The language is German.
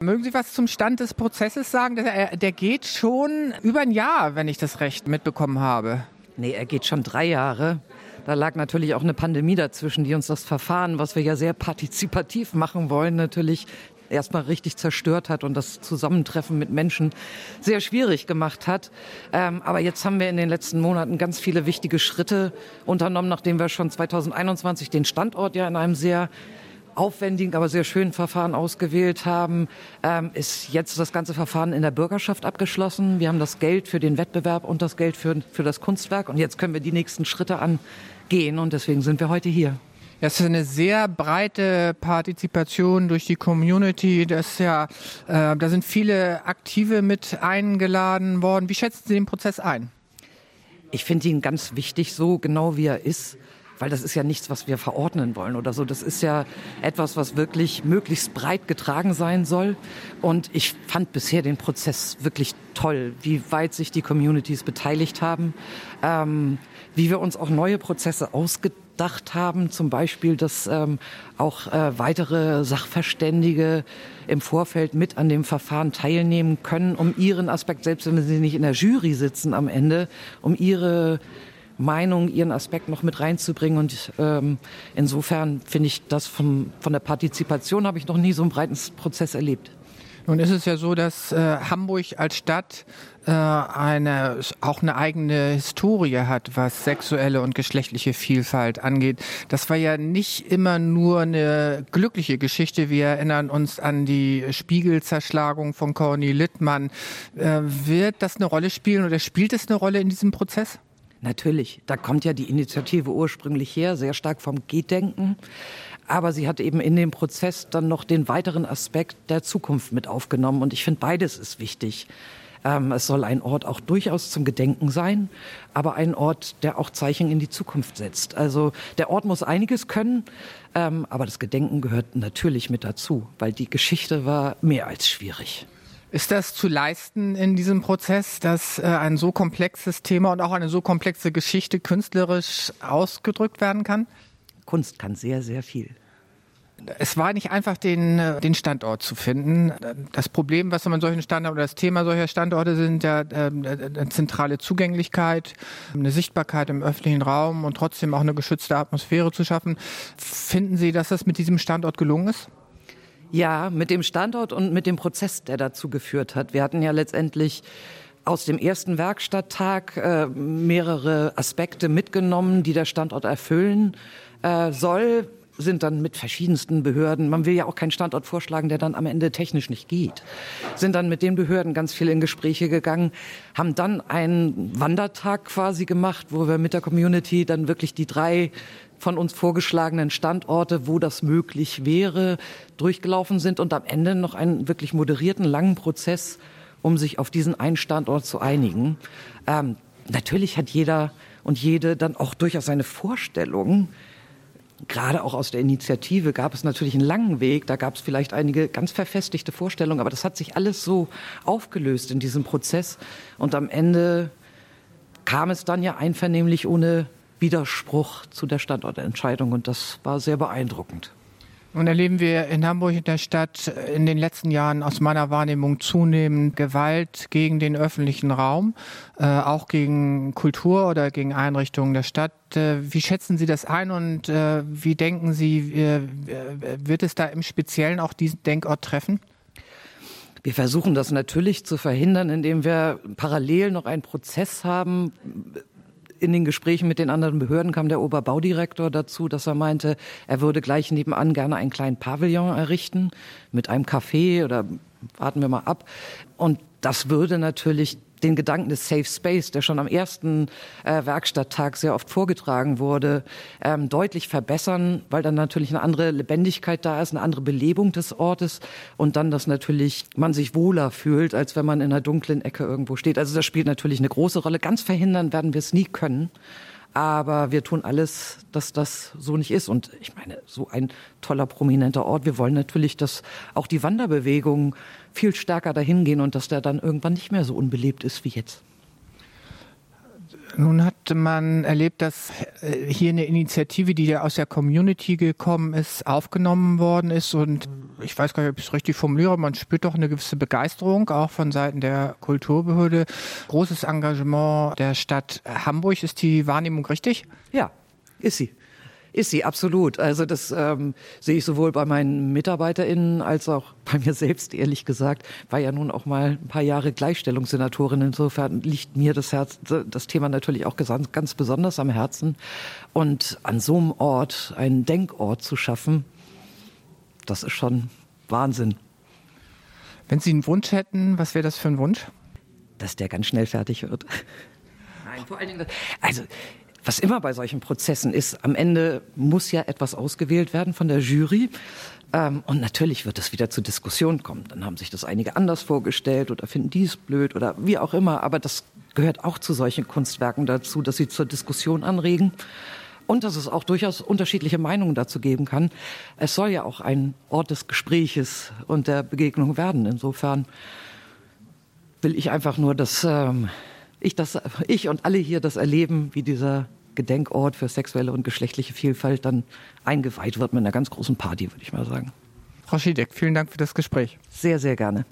Mögen Sie was zum Stand des Prozesses sagen? Der, der geht schon über ein Jahr, wenn ich das recht mitbekommen habe. Nee, er geht schon drei Jahre. Da lag natürlich auch eine Pandemie dazwischen, die uns das Verfahren, was wir ja sehr partizipativ machen wollen, natürlich erstmal richtig zerstört hat und das Zusammentreffen mit Menschen sehr schwierig gemacht hat. Ähm, aber jetzt haben wir in den letzten Monaten ganz viele wichtige Schritte unternommen, nachdem wir schon 2021 den Standort ja in einem sehr aufwendigen, aber sehr schönen Verfahren ausgewählt haben, ähm, ist jetzt das ganze Verfahren in der Bürgerschaft abgeschlossen. Wir haben das Geld für den Wettbewerb und das Geld für, für das Kunstwerk und jetzt können wir die nächsten Schritte angehen und deswegen sind wir heute hier. Das ist eine sehr breite Partizipation durch die Community. Das ist ja, äh, da sind viele Aktive mit eingeladen worden. Wie schätzen Sie den Prozess ein? Ich finde ihn ganz wichtig, so genau wie er ist weil das ist ja nichts, was wir verordnen wollen oder so. Das ist ja etwas, was wirklich möglichst breit getragen sein soll. Und ich fand bisher den Prozess wirklich toll, wie weit sich die Communities beteiligt haben, ähm, wie wir uns auch neue Prozesse ausgedacht haben, zum Beispiel, dass ähm, auch äh, weitere Sachverständige im Vorfeld mit an dem Verfahren teilnehmen können, um ihren Aspekt, selbst wenn sie nicht in der Jury sitzen am Ende, um ihre Meinung, ihren Aspekt noch mit reinzubringen. Und ähm, insofern finde ich das vom, von der Partizipation habe ich noch nie so einen breiten Prozess erlebt. Nun ist es ja so, dass äh, Hamburg als Stadt äh, eine, auch eine eigene Historie hat, was sexuelle und geschlechtliche Vielfalt angeht. Das war ja nicht immer nur eine glückliche Geschichte. Wir erinnern uns an die Spiegelzerschlagung von Corny Littmann. Äh, wird das eine Rolle spielen oder spielt es eine Rolle in diesem Prozess? Natürlich, da kommt ja die Initiative ursprünglich her, sehr stark vom Gedenken. Aber sie hat eben in dem Prozess dann noch den weiteren Aspekt der Zukunft mit aufgenommen. Und ich finde, beides ist wichtig. Ähm, es soll ein Ort auch durchaus zum Gedenken sein, aber ein Ort, der auch Zeichen in die Zukunft setzt. Also der Ort muss einiges können, ähm, aber das Gedenken gehört natürlich mit dazu, weil die Geschichte war mehr als schwierig. Ist das zu leisten in diesem Prozess, dass äh, ein so komplexes Thema und auch eine so komplexe Geschichte künstlerisch ausgedrückt werden kann? Kunst kann sehr, sehr viel. Es war nicht einfach, den, äh, den Standort zu finden. Das Problem, was man solchen Standorten oder das Thema solcher Standorte sind ja äh, eine zentrale Zugänglichkeit, eine Sichtbarkeit im öffentlichen Raum und trotzdem auch eine geschützte Atmosphäre zu schaffen. Finden Sie, dass das mit diesem Standort gelungen ist? Ja, mit dem Standort und mit dem Prozess, der dazu geführt hat. Wir hatten ja letztendlich aus dem ersten Werkstatttag äh, mehrere Aspekte mitgenommen, die der Standort erfüllen äh, soll sind dann mit verschiedensten Behörden, man will ja auch keinen Standort vorschlagen, der dann am Ende technisch nicht geht, sind dann mit den Behörden ganz viel in Gespräche gegangen, haben dann einen Wandertag quasi gemacht, wo wir mit der Community dann wirklich die drei von uns vorgeschlagenen Standorte, wo das möglich wäre, durchgelaufen sind und am Ende noch einen wirklich moderierten, langen Prozess, um sich auf diesen einen Standort zu einigen. Ähm, natürlich hat jeder und jede dann auch durchaus seine Vorstellungen. Gerade auch aus der Initiative gab es natürlich einen langen Weg. Da gab es vielleicht einige ganz verfestigte Vorstellungen, aber das hat sich alles so aufgelöst in diesem Prozess. Und am Ende kam es dann ja einvernehmlich ohne Widerspruch zu der Standortentscheidung und das war sehr beeindruckend. Nun erleben wir in Hamburg in der Stadt in den letzten Jahren aus meiner Wahrnehmung zunehmend Gewalt gegen den öffentlichen Raum, äh, auch gegen Kultur oder gegen Einrichtungen der Stadt. Äh, wie schätzen Sie das ein und äh, wie denken Sie, äh, wird es da im Speziellen auch diesen Denkort treffen? Wir versuchen das natürlich zu verhindern, indem wir parallel noch einen Prozess haben, in den Gesprächen mit den anderen Behörden kam der Oberbaudirektor dazu, dass er meinte, er würde gleich nebenan gerne einen kleinen Pavillon errichten mit einem Café oder warten wir mal ab. Und das würde natürlich den Gedanken des Safe Space, der schon am ersten äh, Werkstatttag sehr oft vorgetragen wurde, ähm, deutlich verbessern, weil dann natürlich eine andere Lebendigkeit da ist, eine andere Belebung des Ortes und dann, dass natürlich man sich wohler fühlt, als wenn man in einer dunklen Ecke irgendwo steht. Also das spielt natürlich eine große Rolle. Ganz verhindern werden wir es nie können. Aber wir tun alles, dass das so nicht ist. Und ich meine, so ein toller, prominenter Ort. Wir wollen natürlich, dass auch die Wanderbewegung viel stärker dahin gehen und dass der dann irgendwann nicht mehr so unbelebt ist wie jetzt. Nun hat man erlebt, dass äh, hier eine Initiative, die ja aus der Community gekommen ist, aufgenommen worden ist. Und ich weiß gar nicht, ob ich es richtig formuliere, man spürt doch eine gewisse Begeisterung, auch von Seiten der Kulturbehörde. Großes Engagement der Stadt Hamburg. Ist die Wahrnehmung richtig? Ja, ist sie. Ist sie, absolut. Also das ähm, sehe ich sowohl bei meinen MitarbeiterInnen als auch bei mir selbst, ehrlich gesagt. War ja nun auch mal ein paar Jahre Gleichstellungssenatorin. Insofern liegt mir das, Herz, das Thema natürlich auch ganz, besonders am Herzen. Und an so einem Ort einen Denkort zu schaffen, das ist schon Wahnsinn. Wenn Sie einen Wunsch hätten, was wäre das für ein Wunsch? Dass der ganz schnell fertig wird. Nein, vor allen Dingen, also was immer bei solchen Prozessen ist, am Ende muss ja etwas ausgewählt werden von der Jury. Ähm, und natürlich wird es wieder zur Diskussion kommen. Dann haben sich das einige anders vorgestellt oder finden dies blöd oder wie auch immer. Aber das gehört auch zu solchen Kunstwerken dazu, dass sie zur Diskussion anregen und dass es auch durchaus unterschiedliche Meinungen dazu geben kann. Es soll ja auch ein Ort des Gespräches und der Begegnung werden. Insofern will ich einfach nur, dass ähm, ich, das, ich und alle hier das erleben, wie dieser Gedenkort für sexuelle und geschlechtliche Vielfalt dann eingeweiht wird mit einer ganz großen Party, würde ich mal sagen. Frau Schiedek, vielen Dank für das Gespräch. Sehr, sehr gerne.